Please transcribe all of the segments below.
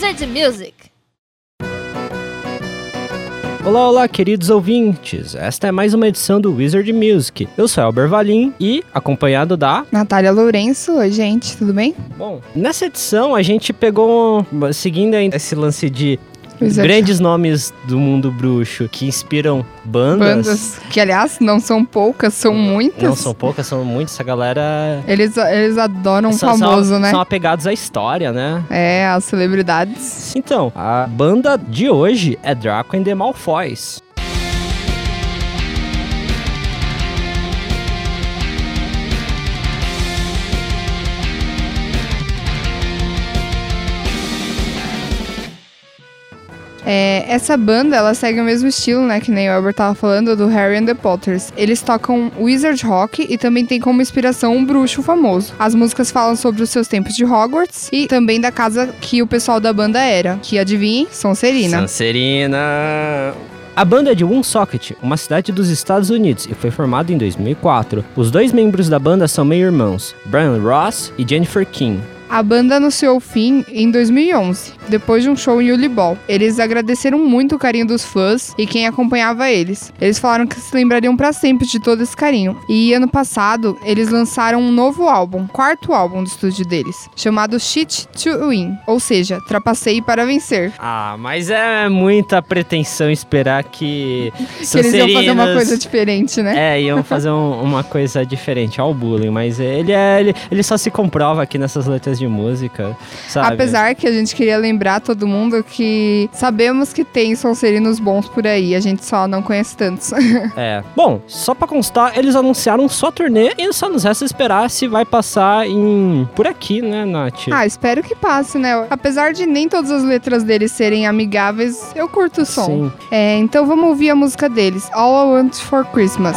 Wizard Music. Olá, olá, queridos ouvintes. Esta é mais uma edição do Wizard Music. Eu sou Elber Valim e acompanhado da Natália Lourenço. Oi, gente, tudo bem? Bom, nessa edição a gente pegou, seguindo ainda esse lance de Wizard- grandes nomes do mundo bruxo que inspiram bandas. Bandas, que aliás não são poucas, são muitas. Não são poucas, são muitas. Essa galera. Eles, eles adoram são- famoso, são, né? São apegados à história, né? É, as celebridades. Então, a banda de hoje é Draco and the Malfoys. É, essa banda, ela segue o mesmo estilo, né? Que nem o Albert tava falando, do Harry and the Potters. Eles tocam Wizard Rock e também tem como inspiração um bruxo famoso. As músicas falam sobre os seus tempos de Hogwarts e também da casa que o pessoal da banda era. Que adivinhem, Sonserina. Sancerina. A banda é de Woonsocket, uma cidade dos Estados Unidos, e foi formada em 2004. Os dois membros da banda são meio-irmãos, Brian Ross e Jennifer King. A banda anunciou o fim em 2011, depois de um show em Ulibol. Eles agradeceram muito o carinho dos fãs e quem acompanhava eles. Eles falaram que se lembrariam pra sempre de todo esse carinho. E ano passado, eles lançaram um novo álbum, quarto álbum do estúdio deles, chamado Shit to Win, ou seja, Trapaceie para Vencer. Ah, mas é muita pretensão esperar que. Que eles iam fazer uma coisa diferente, né? É, iam fazer um- uma coisa diferente ao bullying, mas ele é. Ele, ele só se comprova aqui nessas letras de música, sabe? Apesar que a gente queria lembrar todo mundo que sabemos que tem Sonserinos bons por aí, a gente só não conhece tantos. É. Bom, só pra constar, eles anunciaram sua turnê e só nos resta esperar se vai passar em. por aqui, né, Nath? Ah, espero que passe, né? Apesar de nem todas as letras deles serem amigáveis, eu curto o som. Sim. É, então vamos ouvir a música deles, All I Want for Christmas.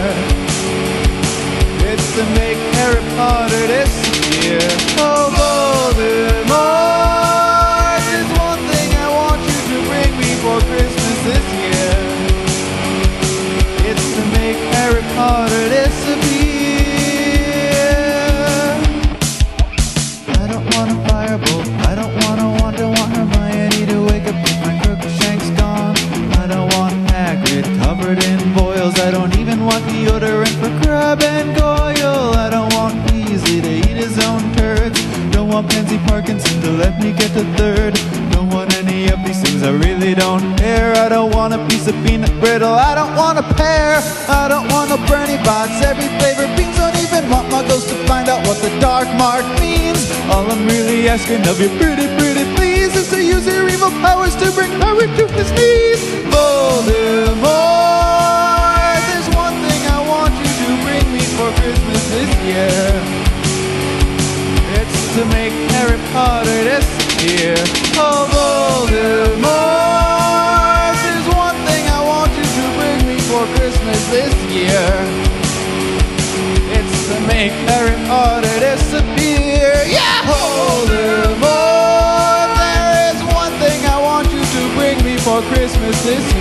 really don't care. I don't want a piece of peanut brittle. I don't want a pear. I don't want no Bernie bots. Every flavor beans. Don't even want my ghost to find out what the dark mark means. All I'm really asking of you, pretty, pretty please, is to use your evil powers to bring Harry to his knees. Voldemort, there's one thing I want you to bring me for Christmas this year. It's to make Harry Potter disappear. Oh, Voldemort,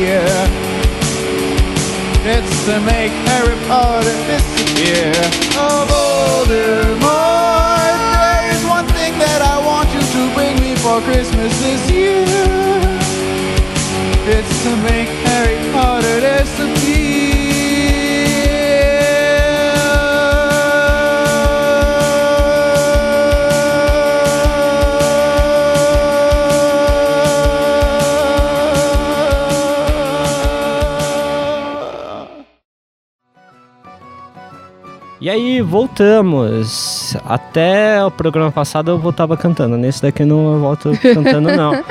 year. It's to make Harry Potter disappear. Oh, Voldemort, aí, voltamos. Até o programa passado eu voltava cantando. Nesse daqui eu não volto cantando, não.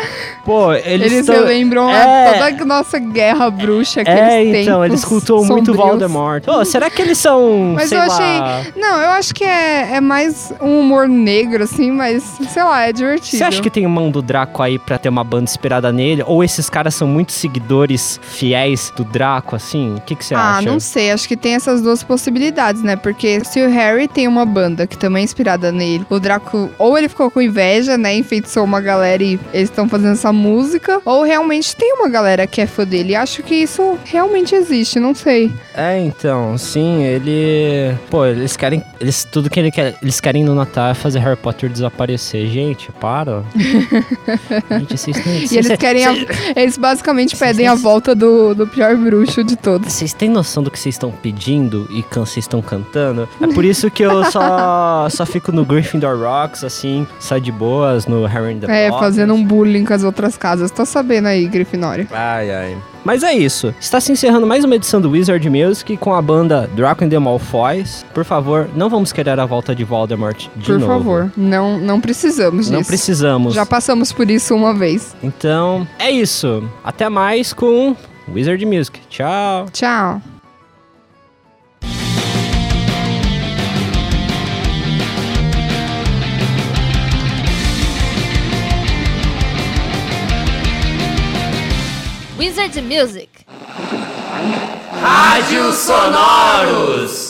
Pô, eles, Eles tão- relembram É. a toda a nossa guerra bruxa que É, eles têm. então, eles cultuam muito Voldemort. Ô, será que eles são, Mas eu lá... achei. Não, eu acho que é, é mais um humor negro, assim, mas sei lá, é divertido. Você acha que tem mão do Draco aí pra ter uma banda inspirada nele? Ou esses caras são muito seguidores fiéis do Draco, assim? O que, que você Ah, acha? não sei, acho que tem essas duas possibilidades, né? Porque se o Harry tem uma banda que também é inspirada nele, o Draco, ou ele ficou com inveja, né? Enfeitiçou uma galera e eles estão fazendo essa música, ou realmente tem uma galera que é fã dele. Acho que isso realmente existe, não sei. É, então, sim, ele. Pô, eles querem. Eles, tudo que ele quer, eles querem no Natal é fazer Harry Potter desaparecer. Gente, para. Gente, vocês têm. E eles querem. a- eles basicamente pedem a volta do, do pior bruxo de todos. Vocês têm noção do que vocês estão pedindo e vocês estão cantando? É por isso que eu só, só fico no Gryffindor Rocks, assim, só de boas, no Harry and the É, fazendo um bullying com as outras casas. Tô sabendo aí, Grifinória. Ai, ai. Mas é isso. Está se encerrando mais uma edição do Wizard Music com a banda Draco and the Malfoys. Por favor, não vamos querer a volta de Voldemort de Por novo. favor. Não, não precisamos disso. Não precisamos. Já passamos por isso uma vez. Então, é isso. Até mais com Wizard Music. Tchau. Tchau. Wizard Music. Rádio Sonoros.